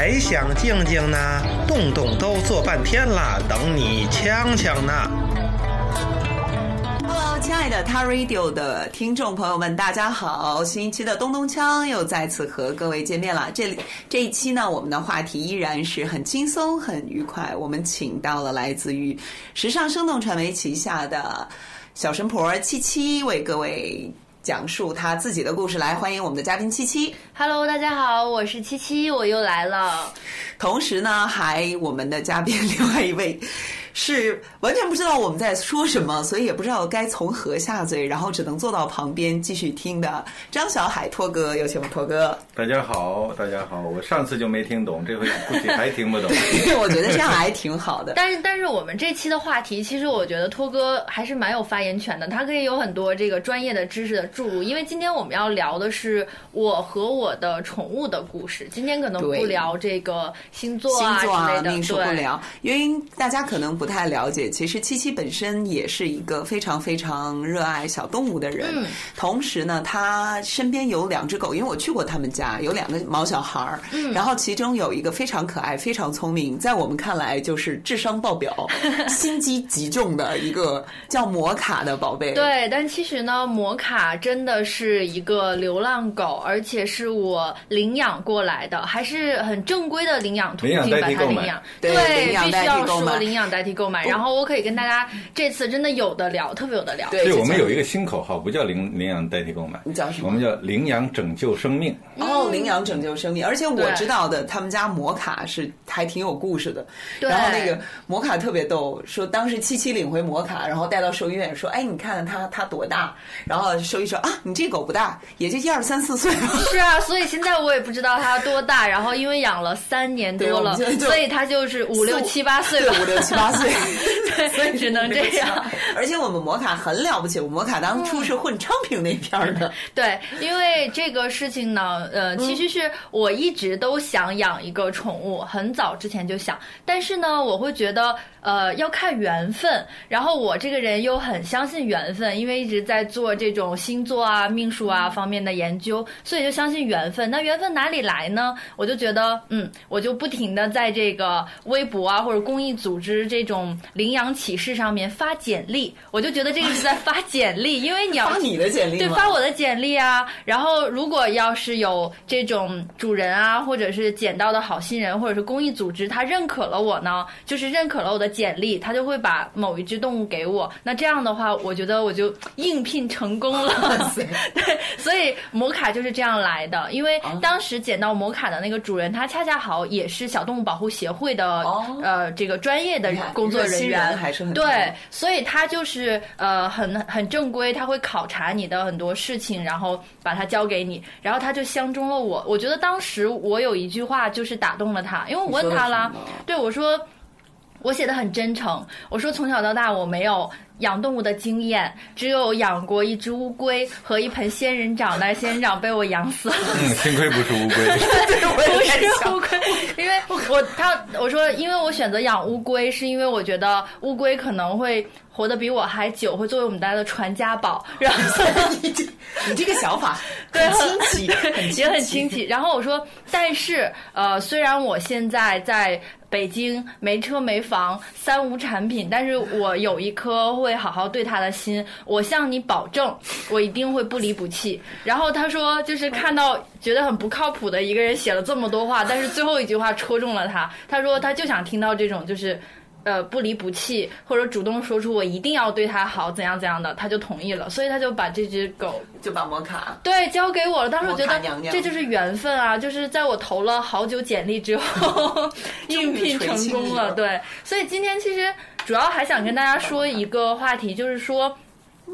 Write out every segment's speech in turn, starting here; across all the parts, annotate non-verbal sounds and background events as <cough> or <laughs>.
还想静静呢？动动都坐半天了，等你呛呛呢。亲爱的 Ta Radio 的听众朋友们，大家好！新一期的东东锵又再次和各位见面了。这里这一期呢，我们的话题依然是很轻松、很愉快。我们请到了来自于时尚生动传媒旗下的小神婆七七，为各位讲述他自己的故事。来，欢迎我们的嘉宾七七。Hello，大家好，我是七七，我又来了。同时呢，还我们的嘉宾 <laughs> 另外一位是完全不知道我们在说什么，所以也不知道该从何下嘴，然后只能坐到旁边继续听的张小海托哥，有请我们托哥。大家好，大家好，我上次就没听懂，这回估计还听不懂。<laughs> 我觉得这样还挺好的。但是，但是我们这期的话题，其实我觉得托哥还是蛮有发言权的，他可以有很多这个专业的知识的注入。因为今天我们要聊的是我和我的宠物的故事，今天可能不聊这个星座星座啊、之类的，命数不聊，因为大家可能不太了解，其实七七本身也是一个非常非常热爱小动物的人。嗯，同时呢，他身边有两只狗，因为我去过他们家，有两个毛小孩儿，嗯，然后其中有一个非常可爱、非常聪明，在我们看来就是智商爆表、<laughs> 心机极重的一个叫摩卡的宝贝。对，但其实呢，摩卡真的是一个流浪狗，而且是我领养过来的，还是很正规的领养途径把它领养。对，必须要说领养代替购买。然后我可以跟大家这次真的有的聊，特别有的聊。对，我们有一个新口号，不叫领领养代替购买，你讲什么？我们叫领养拯救生命。哦，领养拯救生命，而且我知道的，他们家摩卡是还挺有故事的。然后那个摩卡特别逗，说当时七七领回摩卡，然后带到兽医院，说：“哎，你看它它多大？”然后兽医说：“啊，你这狗不大，也就一二三四岁。”是啊，所以现在我也不知道它多大。然后因为养了三年多了，所以它就是五六七八岁吧，五六七八岁，对，<laughs> 所以只能这样。而且我们摩卡很了不起，我摩卡当初是混昌平那片的。对，因为这个事情呢，呃，其实是我一直都想养一个宠物，很早之前就想，但是呢，我会觉得。呃，要看缘分。然后我这个人又很相信缘分，因为一直在做这种星座啊、命数啊方面的研究，所以就相信缘分。那缘分哪里来呢？我就觉得，嗯，我就不停的在这个微博啊或者公益组织这种领养启事上面发简历，我就觉得这个是在发简历，因为你要发你的简历，对，发我的简历啊。然后如果要是有这种主人啊，或者是捡到的好心人，或者是公益组织，他认可了我呢，就是认可了我的。简历，他就会把某一只动物给我。那这样的话，我觉得我就应聘成功了。<laughs> 对，所以摩卡就是这样来的。因为当时捡到摩卡的那个主人，他恰恰好也是小动物保护协会的、哦、呃这个专业的工作人员，还是很对，所以他就是呃很很正规，他会考察你的很多事情，然后把它交给你，然后他就相中了我。我觉得当时我有一句话就是打动了他，因为我问他啦，对我说。我写的很真诚，我说从小到大我没有养动物的经验，只有养过一只乌龟和一盆仙人掌，但是仙人掌被我养死了。嗯，幸亏不是乌龟，<laughs> 不是乌龟，因为我他我说，因为我选择养乌龟，是因为我觉得乌龟可能会活得比我还久，会作为我们家的传家宝。然后你这 <laughs> 你这个想法很清奇，很也很清奇。然后我说，但是呃，虽然我现在在。北京没车没房，三无产品，但是我有一颗会好好对他的心，我向你保证，<laughs> 我一定会不离不弃。然后他说，就是看到觉得很不靠谱的一个人写了这么多话，但是最后一句话戳中了他。他说他就想听到这种，就是。呃，不离不弃，或者主动说出我一定要对它好，怎样怎样的，他就同意了，所以他就把这只狗就把摩卡对交给我了。当时我觉得这就是缘分啊，就是在我投了好久简历之后 <laughs> <laughs> 应聘成功了。对，所以今天其实主要还想跟大家说一个话题，就是说。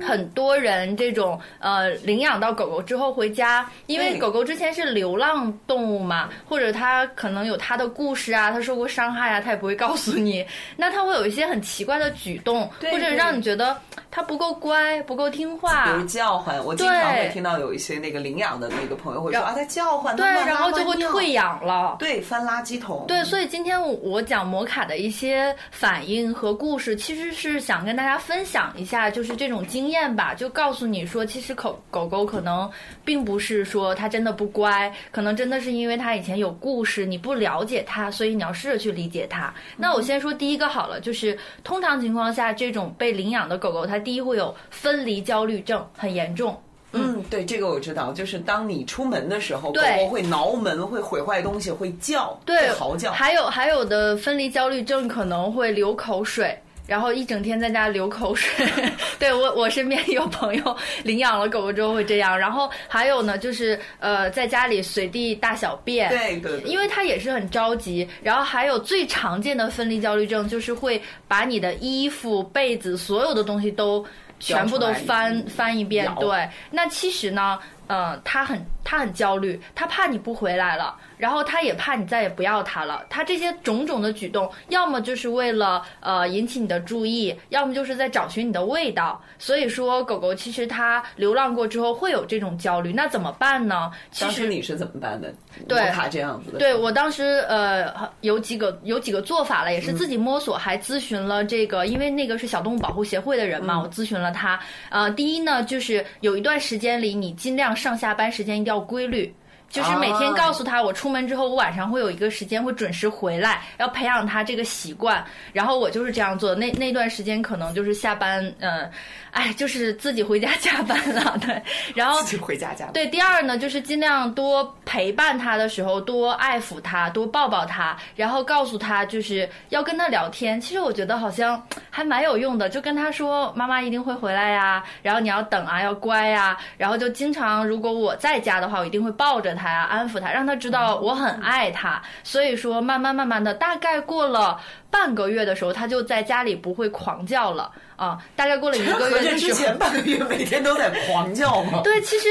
很多人这种呃领养到狗狗之后回家，因为狗狗之前是流浪动物嘛，或者它可能有它的故事啊，它受过伤害啊，它也不会告诉你。那它会有一些很奇怪的举动，或者让你觉得它不够乖、不够听话，比如叫唤。我经常会听到有一些那个领养的那个朋友会说啊，它叫唤，对，然后就会退养了，对，翻垃圾桶。对，所以今天我讲摩卡的一些反应和故事，其实是想跟大家分享一下，就是这种经。经验吧，就告诉你说，其实狗狗狗可能并不是说它真的不乖，可能真的是因为它以前有故事，你不了解它，所以你要试着去理解它。那我先说第一个好了，就是通常情况下，这种被领养的狗狗，它第一会有分离焦虑症，很严重。嗯，对，这个我知道，就是当你出门的时候，狗狗会挠门，会毁坏东西，会叫，对会，嚎叫。还有还有的分离焦虑症可能会流口水。然后一整天在家流口水，<laughs> 对我我身边有朋友领养了狗狗之后会这样，然后还有呢就是呃在家里随地大小便，对对对。因为它也是很着急，然后还有最常见的分离焦虑症就是会把你的衣服、被子所有的东西都全部都翻翻一遍，对，那其实呢，呃，他很他很焦虑，他怕你不回来了，然后他也怕你再也不要他了。他这些种种的举动，要么就是为了呃引起你的注意，要么就是在找寻你的味道。所以说，狗狗其实它流浪过之后会有这种焦虑，那怎么办呢？其实当时你是怎么办的？对摩卡这样子的，对我当时呃有几个有几个做法了，也是自己摸索，还咨询了这个，因为那个是小动物保护协会的人嘛，我咨询了他。呃，第一呢，就是有一段时间里，你尽量上下班时间一定要规律。就是每天告诉他，我出门之后，我晚上会有一个时间会准时回来，要培养他这个习惯。然后我就是这样做的。那那段时间可能就是下班，嗯，哎，就是自己回家加班了，<laughs> 对。然后自己回家加班。对，第二呢，就是尽量多陪伴他的时候，多爱抚他，多抱抱他，然后告诉他就是要跟他聊天。其实我觉得好像还蛮有用的，就跟他说妈妈一定会回来呀，然后你要等啊，要乖呀，然后就经常如果我在家的话，我一定会抱着他呀，安抚他，让他知道我很爱他。所以说，慢慢慢慢的，大概过了半个月的时候，他就在家里不会狂叫了啊。大概过了一个月的时候。前半个月每天都在狂叫吗？对，其实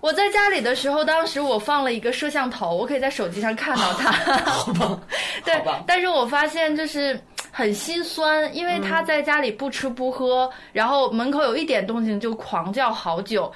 我在家里的时候，当时我放了一个摄像头，我可以在手机上看到他。好吧，<laughs> 对吧，但是我发现就是很心酸，因为他在家里不吃不喝，然后门口有一点动静就狂叫好久。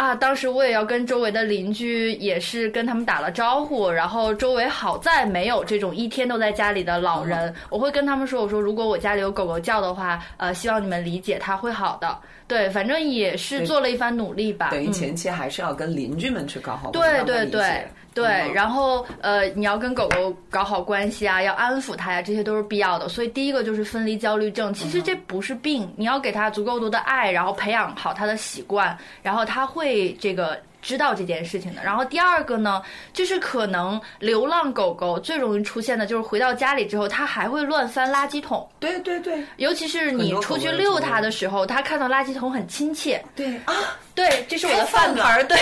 啊，当时我也要跟周围的邻居也是跟他们打了招呼，然后周围好在没有这种一天都在家里的老人，我会跟他们说，我说如果我家里有狗狗叫的话，呃，希望你们理解，它会好的。对，反正也是做了一番努力吧。等于嗯前期还是要跟邻居们去搞好对对对对，嗯然后呃，你要跟狗狗搞好关系啊，要安抚它呀，这些都是必要的。所以第一个就是分离焦虑症，其嗯实这不是病，你要给它足够多的爱，然后培养好它的习惯，然后它会这个。知道这件事情的。然后第二个呢，就是可能流浪狗狗最容易出现的就是回到家里之后，它还会乱翻垃圾桶，对对对尤其是你出去遛它的时候，它看到垃圾桶很亲切。对啊，对，这是我的饭盆儿，对。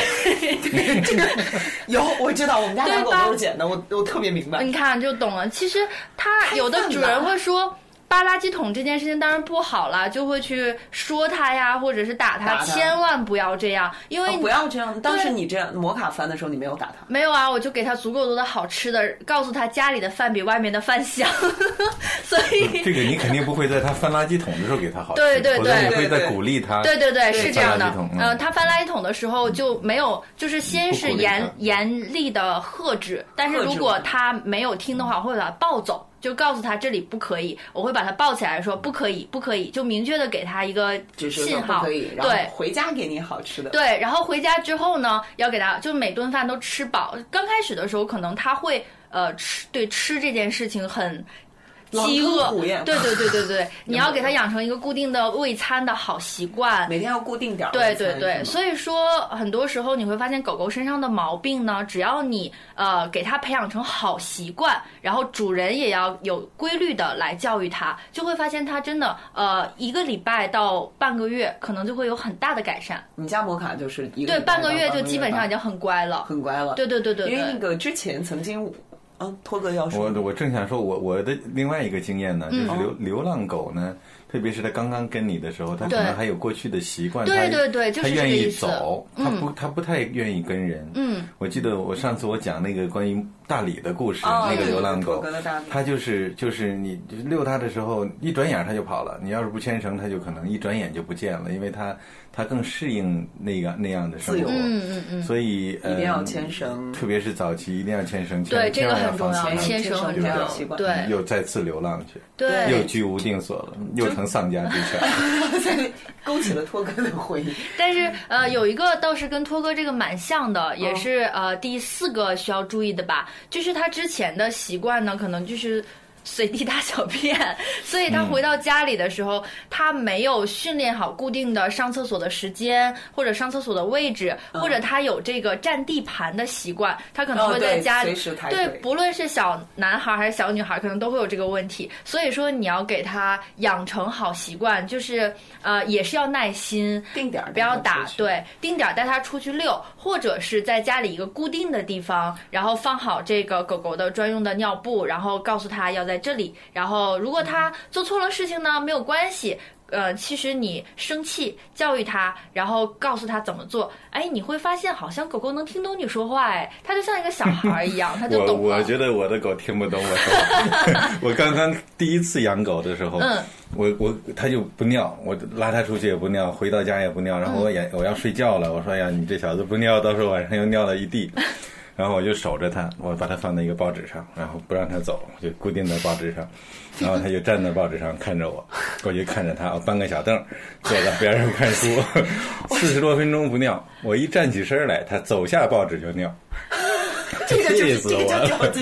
这 <laughs> 个有我知道，我们家两狗都是捡的，我我特别明白。你看就懂了。其实它有的主人会说。扒垃圾桶这件事情当然不好了，就会去说他呀，或者是打他，打他千万不要这样，因为不要这样，当时你这样摩卡翻的时候，你没有打他。没有啊，我就给他足够多的好吃的，告诉他家里的饭比外面的饭香，<laughs> 所以这个你肯定不会在他翻垃圾桶的时候给他好吃，对对否则你对会在鼓励他。对对对，是这样的。嗯呃，他翻垃圾桶的时候就没有，就是先是严严厉的呵止，但是如果他没有听的话，我会把他抱走。就告诉他这里不可以，我会把他抱起来说不可以，不可以，就明确的给他一个信号，可以，然后对，回家给你好吃的。对，然后回家之后呢，要给他就每顿饭都吃饱。刚开始的时候，可能他会呃吃对吃这件事情很。饥饿对对对对对，<laughs> <laughs> 你要给他养成一个固定的喂餐的好习惯，每天要固定点儿对对对，所以说很多时候你会发现狗狗身上的毛病呢，只要你呃给它培养成好习惯，然后主人也要有规律的来教育它，就会发现它真的呃一个礼拜到半个月可能就会有很大的改善。你家摩卡就是一个对，半个月就基本上已经很乖了。很乖了。对对对对因为那，个之前曾经，嗯，托哥要说我我正想说我，我的另外一个经验呢，嗯就是流流浪狗呢，特别是他刚刚跟你的时候，他可能还有过去的习惯，对它对对就是它愿意走，它不他不太愿意跟人。嗯，我记得我上次我讲那个关于大理的故事，哦那个流浪狗哥的大理，它就是就是你遛它的时候，一转眼它就跑了。你要是不牵绳，它就可能一转眼就不见了，因为它它更适应那个那样的生活。嗯嗯嗯，所以一定要嗯牵绳。特别是早期一定要牵绳，对这个很重要牵绳很重要样习惯。对。又再次流浪去，对。又居无定所了，又成丧家之犬。<laughs> 勾起了托哥的回忆。但是呃，有一个倒是跟托哥这个蛮像的，也是呃第四个需要注意的吧，就是他之前的习惯呢，可能就是。随地大小便，<laughs> 所以他回到家里的时候，他没有训练好固定的上厕所的时间，或者上厕所的位置，或者他有这个占地盘的习惯，他可能会在家里哦对不论是小男孩还是小女孩，可能都会有这个问题。所以说，你要给他养成好习惯，就是呃，也是要耐心，定点儿不要打对，定点儿带他出去遛，或者是在家里一个固定的地方，然后放好这个狗狗的专用的尿布，然后告诉他要在这里。然后如果他做错了事情呢，没有关系。呃，其实你生气教育他，然后告诉他怎么做，哎，你会发现好像狗狗能听懂你说话，哎，它就像一个小孩一样，<laughs> 它就我懂了。我觉得我的狗听不懂我说话。<laughs> 我刚刚第一次养狗的时候，嗯我我它就不尿，我拉它出去也不尿，回到家也不尿，然后我也、我要睡觉了，我说哎呀，你这小子不尿，到时候晚上又尿了一地。然后我就守着它，我把它放在一个报纸上，然后不让它走，就固定在报纸上，然后它就站在报纸上看着我，<laughs> 我就看着它，我搬个小凳坐在边上看书，<laughs> 四十多分钟不尿，我一站起身来，它走下报纸就尿。<laughs> 这个就是气死我了！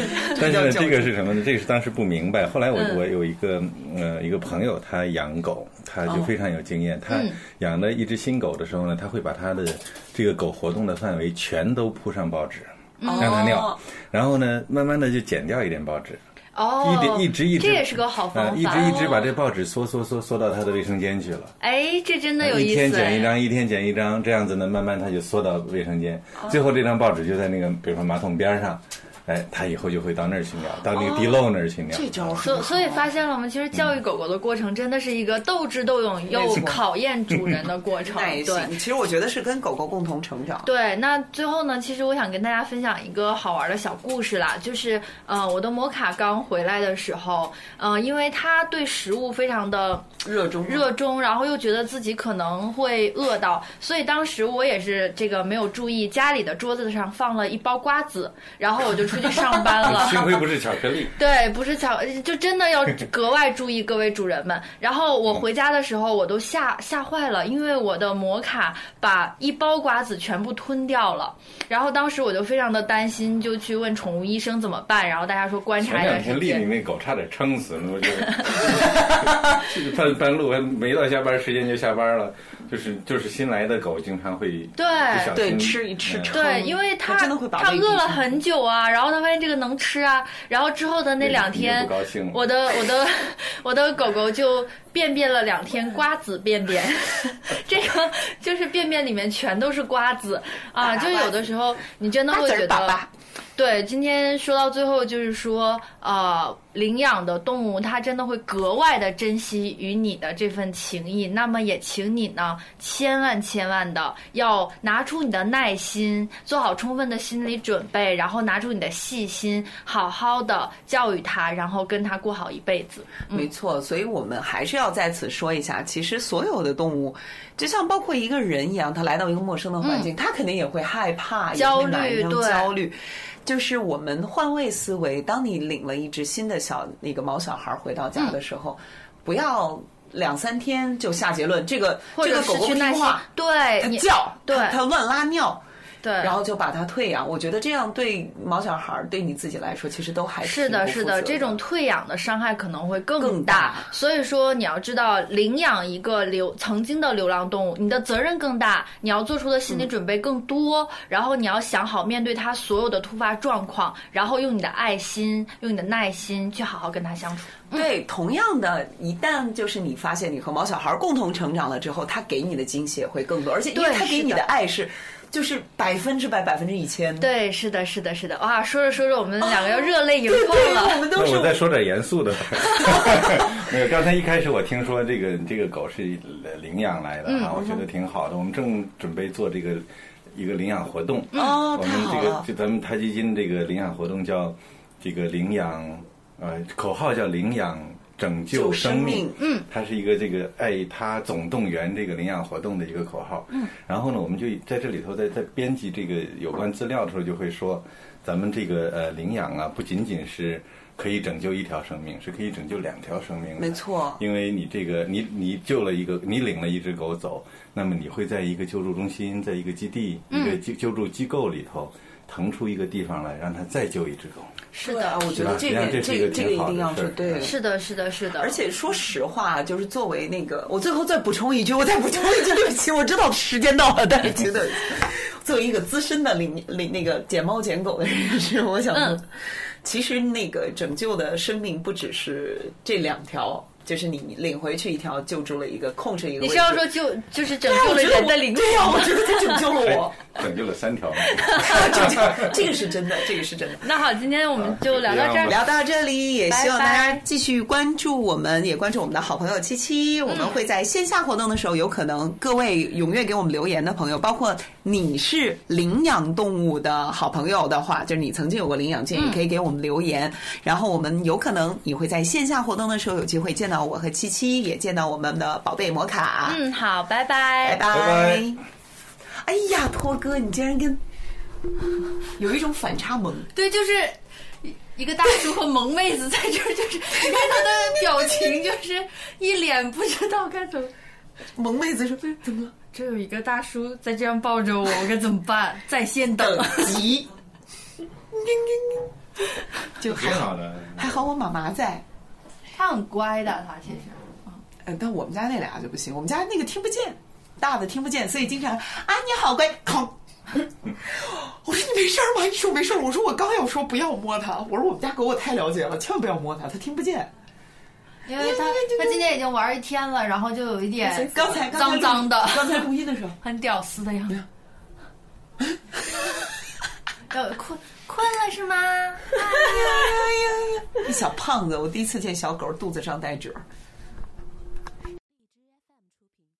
但是呢，这个是什么呢？这个是当时不明白。后来我嗯我有一个呃一个朋友，他养狗，他就非常有经验。他嗯养了一只新狗的时候呢，他会把他的这个狗活动的范围全都铺上报纸，让它尿哦。然后呢，慢慢的就剪掉一点报纸，哦，一点一直一直，这也是个好方法。呃一直一直把这报纸缩缩缩缩到他的卫生间去了。哎，这真的有一意思一。天剪一张，一天剪一张，这样子呢，慢慢他就缩到卫生间。哦最后这张报纸就在那个，比如说马桶边上，哎，它以后就会到那儿去尿，到那个地漏那儿去尿。这招是所所以发现了吗？其实教育狗狗的过程真的是一个斗智斗勇又考验主人的过程。<laughs> 耐对。心。其实我觉得是跟狗狗共同成长。对，那最后呢，其实我想跟大家分享一个好玩的小故事啦，就是呃，我的摩卡刚回来的时候，呃，因为它对食物非常的热衷热衷，然后又觉得自己可能会饿到，所以当时我也是这个没有注意，家里的桌子上放了一包瓜子，然后我就出去上班了。<laughs> 幸亏不是巧克力。对，不是巧，就真的要格外注意各位主人们。然后我回家的时候，我都吓吓坏了，因为我的摩卡把一包瓜子全部吞掉了。然后当时我就非常的担心，就去问宠物医生怎么办。然后大家说观察前一下。前两天丽丽。那狗差点撑死，我觉得。<laughs> 半半路还没到下班时间就下班了，就是就是新来的狗经常会对对吃一吃对，因为它它饿了很久啊，然后它发现这个能吃啊，然后之后的那两天不高兴，我的我的我的狗狗就便便了两天瓜子便便，<laughs> 这个就是便便里面全都是瓜子。啊，<laughs> 就有的时候你真的会觉得。对，今天说到最后，就是说，呃，领养的动物它真的会格外的珍惜与你的这份情谊。那么也请你呢，千万千万的要拿出你的耐心，做好充分的心理准备，然后拿出你的细心，好好的教育它，然后跟它过好一辈子。没错，所以我们还是要在此说一下，其实所有的动物，就像包括一个人一样，他来到一个陌生的环境，他肯定也会害怕、焦虑对焦虑。就是我们换位思维，当你领了一只新的小那个毛小孩回到家的时候，不要两三天就下结论，这个这个狗狗不听话，，对它叫，对它它乱拉尿。对，然后就把它退养，我觉得这样对毛小孩儿对你自己来说，其实都还是是的，是的，这种退养的伤害可能会更更大。所以说，你要知道，领养一个流曾经的流浪动物，你的责任更大，你要做出的心理准备更多，然后你要想好面对它所有的突发状况，然后用你的爱心，用你的耐心去好好跟它相处。对，同样的，一旦就是你发现你和毛小孩共同成长了之后，他给你的惊喜也会更多，而且因为对他给你的的。爱是，就是百分之百、百分之一千。对，是的，是的，是的。哇，说着说着，我们两个要热泪盈对眶对，了。我们都是那我再说点严肃的吧。<laughs> 那个刚才一开始我听说这个这个狗是领养来嗯的啊，我觉得挺好的。我们正准备做这个一个领养活动。哦，我太好了们这个就咱们台基金这个领养活动叫这个领养，呃，口号叫领养拯救救生生命命，嗯，它是一个这个爱他总动员这个领养活动的一个口号，嗯，然后呢，我们就在这里头在在编辑这个有关资料的时候，就会说，咱们这个呃领养啊，不仅仅是可以拯救一条生命，是可以拯救两条生命的，没错。因为你这个你你救了一个，你领了一只狗走，那么你会在一个救助中心，在一个基地，一个救救助机构里头腾出一个地方来，让它再救一只狗。是的我觉得这个这个这个一定要是对。是的，是的，是的。而且说实话，就是作为那个，我最后再补充一句，我再补充一句，对不起，我知道时间到了，但是觉得。作为一个资深的领领那个捡猫捡狗的人士，我想说，嗯其实那个拯救的生命不只是这两条，就是你领回去一条，救助了一个，控制一个。你是要说救就是拯救了人的灵魂？对呀、我觉得他拯救了我，哎 <laughs> 拯救了三条 <laughs> 这个是真的，这个是真的。那好，今天我们就聊到这儿。聊到这里，也希望大家继续关注我们，也关注我们的好朋友七七。我们会在线下活动的时候，有可能各位踊跃给我们留言的朋友，包括你是领养动物的好朋友的话，就是你曾经有过领养经验，也可以给我们留言。然后我们有可能你会在线下活动的时候有机会见到我和七七，也见到我们的宝贝摩卡。嗯，好，拜拜拜。拜。拜哎呀，托哥，你竟然跟有一种反差萌。对，就是一一个大叔和萌妹子在这儿，就是你看他的表情，就是一脸不知道该怎么。萌妹子说：“怎么了？这有一个大叔在这样抱着我，我该怎么办？在线等急。<laughs> 就还好，挺好的。还好我妈妈在。他很乖的，他其实。嗯，但我们家那俩就不行，我们家那个听不见，大的听不见，所以经常啊你好乖，哐。<laughs> 我说你没事儿吗？你说没事儿。我说我刚要说不要摸它。我说我们家狗我太了解了，千万不要摸它，它听不见。因为他他今天已经玩一天了，然后就有一点刚才刚脏脏的，刚才录音的时候，<laughs> 很屌丝的样子。要，困困了是吗？<laughs> 一小胖子，我第一次见小狗肚子上带褶儿。